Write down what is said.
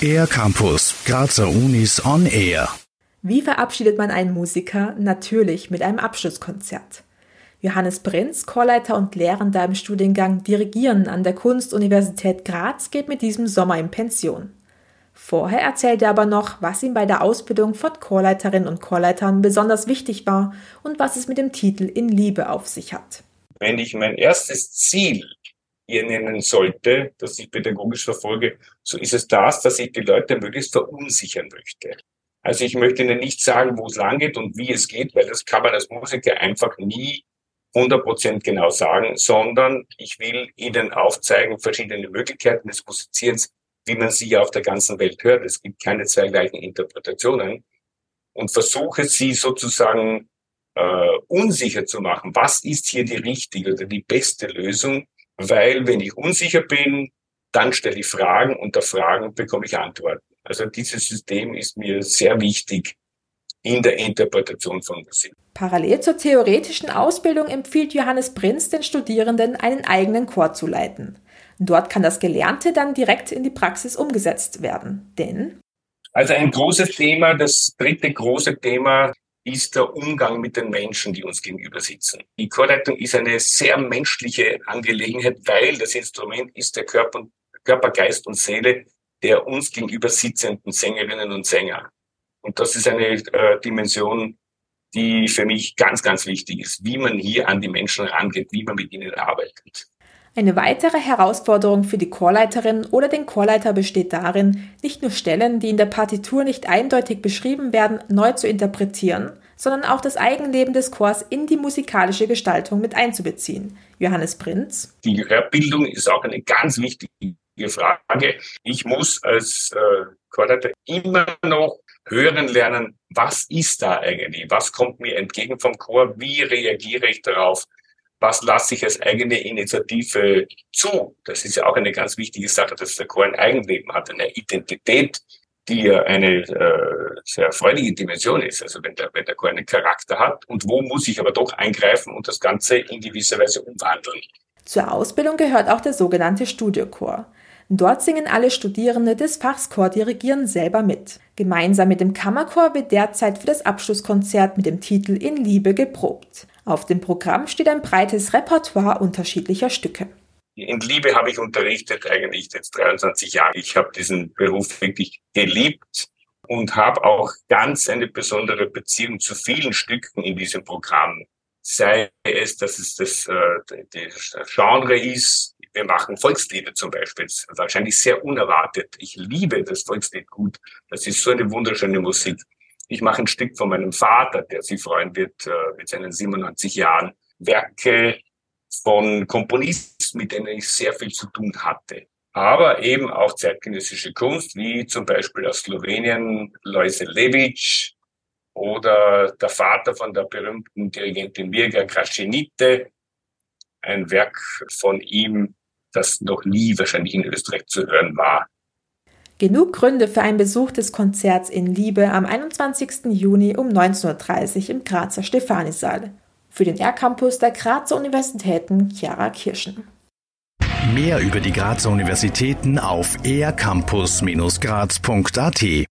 Air Campus, Grazer Unis on Air. Wie verabschiedet man einen Musiker? Natürlich mit einem Abschlusskonzert. Johannes Prinz, Chorleiter und Lehrender im Studiengang Dirigieren an der Kunstuniversität Graz, geht mit diesem Sommer in Pension. Vorher erzählt er aber noch, was ihm bei der Ausbildung von Chorleiterinnen und Chorleitern besonders wichtig war und was es mit dem Titel In Liebe auf sich hat. Wenn ich mein erstes Ziel ihr nennen sollte, das ich pädagogisch verfolge, so ist es das, dass ich die Leute möglichst verunsichern möchte. Also ich möchte ihnen nicht sagen, wo es lang geht und wie es geht, weil das kann man als Musiker einfach nie 100% genau sagen, sondern ich will ihnen aufzeigen verschiedene Möglichkeiten des Musizierens, wie man sie auf der ganzen Welt hört. Es gibt keine zwei gleichen Interpretationen und versuche sie sozusagen äh, unsicher zu machen. Was ist hier die richtige oder die beste Lösung? Weil wenn ich unsicher bin, dann stelle ich Fragen, unter Fragen bekomme ich Antworten. Also dieses System ist mir sehr wichtig in der Interpretation von Musik. Parallel zur theoretischen Ausbildung empfiehlt Johannes Prinz den Studierenden, einen eigenen Chor zu leiten. Dort kann das Gelernte dann direkt in die Praxis umgesetzt werden. Denn also ein großes Thema, das dritte große Thema ist der Umgang mit den Menschen, die uns gegenüber sitzen. Die Chorleitung ist eine sehr menschliche Angelegenheit, weil das Instrument ist der Körper, Körper Geist und Seele der uns gegenüber sitzenden Sängerinnen und Sänger. Und das ist eine äh, Dimension, die für mich ganz, ganz wichtig ist, wie man hier an die Menschen rangeht, wie man mit ihnen arbeitet. Eine weitere Herausforderung für die Chorleiterin oder den Chorleiter besteht darin, nicht nur Stellen, die in der Partitur nicht eindeutig beschrieben werden, neu zu interpretieren, sondern auch das Eigenleben des Chors in die musikalische Gestaltung mit einzubeziehen. Johannes Prinz. Die Hörbildung ist auch eine ganz wichtige Frage. Ich muss als äh, Chorleiter immer noch hören lernen, was ist da eigentlich? Was kommt mir entgegen vom Chor? Wie reagiere ich darauf? Was lasse ich als eigene Initiative zu? Das ist ja auch eine ganz wichtige Sache, dass der Chor ein Eigenleben hat, eine Identität, die ja eine äh, sehr freudige Dimension ist. Also wenn der, wenn der Chor einen Charakter hat und wo muss ich aber doch eingreifen und das Ganze in gewisser Weise umwandeln. Zur Ausbildung gehört auch der sogenannte Studiochor. Dort singen alle Studierende des Fachs Chordirigieren selber mit. Gemeinsam mit dem Kammerchor wird derzeit für das Abschlusskonzert mit dem Titel In Liebe geprobt. Auf dem Programm steht ein breites Repertoire unterschiedlicher Stücke. In Liebe habe ich unterrichtet eigentlich jetzt 23 Jahre. Ich habe diesen Beruf wirklich geliebt und habe auch ganz eine besondere Beziehung zu vielen Stücken in diesem Programm. Sei es, dass es das, äh, das Genre ist, wir machen Volkslieder zum Beispiel. Wahrscheinlich sehr unerwartet. Ich liebe das Volkslied gut. Das ist so eine wunderschöne Musik. Ich mache ein Stück von meinem Vater, der sich freuen wird äh, mit seinen 97 Jahren. Werke von Komponisten, mit denen ich sehr viel zu tun hatte. Aber eben auch zeitgenössische Kunst, wie zum Beispiel aus Slowenien Loise Levic oder der Vater von der berühmten Dirigentin Mirga Kraschenite, ein Werk von ihm, das noch nie wahrscheinlich in Österreich zu hören war. Genug Gründe für einen Besuch des Konzerts in Liebe am 21. Juni um 19.30 Uhr im Grazer Stephanissaal. Für den R-Campus der Grazer Universitäten Chiara Kirschen. Mehr über die Grazer Universitäten auf ercampus-graz.at